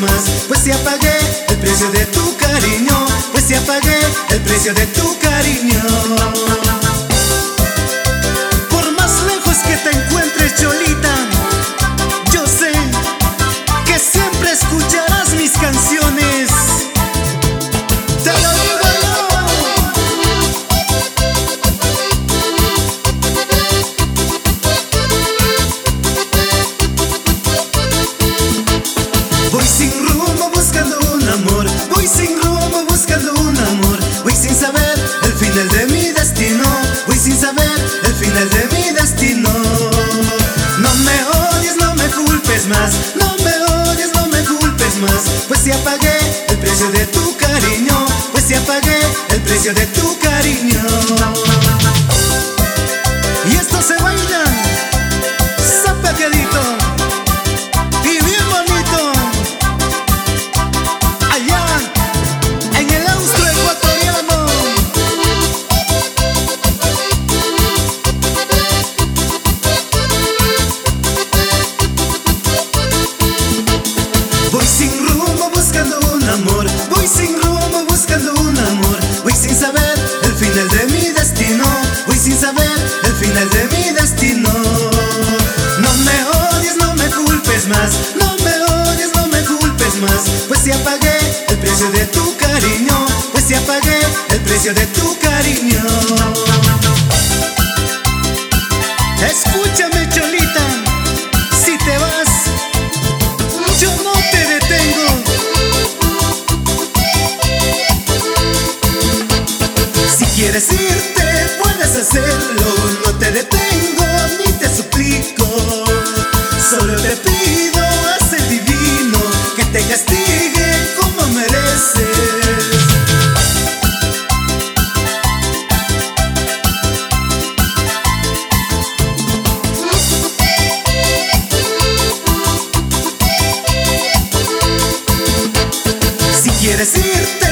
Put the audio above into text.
más. Pues si apagué el precio de tu cariño. Pues si apagué el precio de tu cariño. Voy sin rumbo buscando un amor, voy sin saber el final de mi destino, voy sin saber el final de mi destino. No me odies, no me culpes más, no me odies, no me culpes más, pues si apagué el precio de tu cariño, pues si apagué el precio de tu cariño. De tu cariño. Escúchame, Cholita, si te vas, yo no te detengo. Si quieres irte, puedes hacerlo. No te detengo ni te suplico. Solo te pido, haz el divino, que te castigue como mereces. Si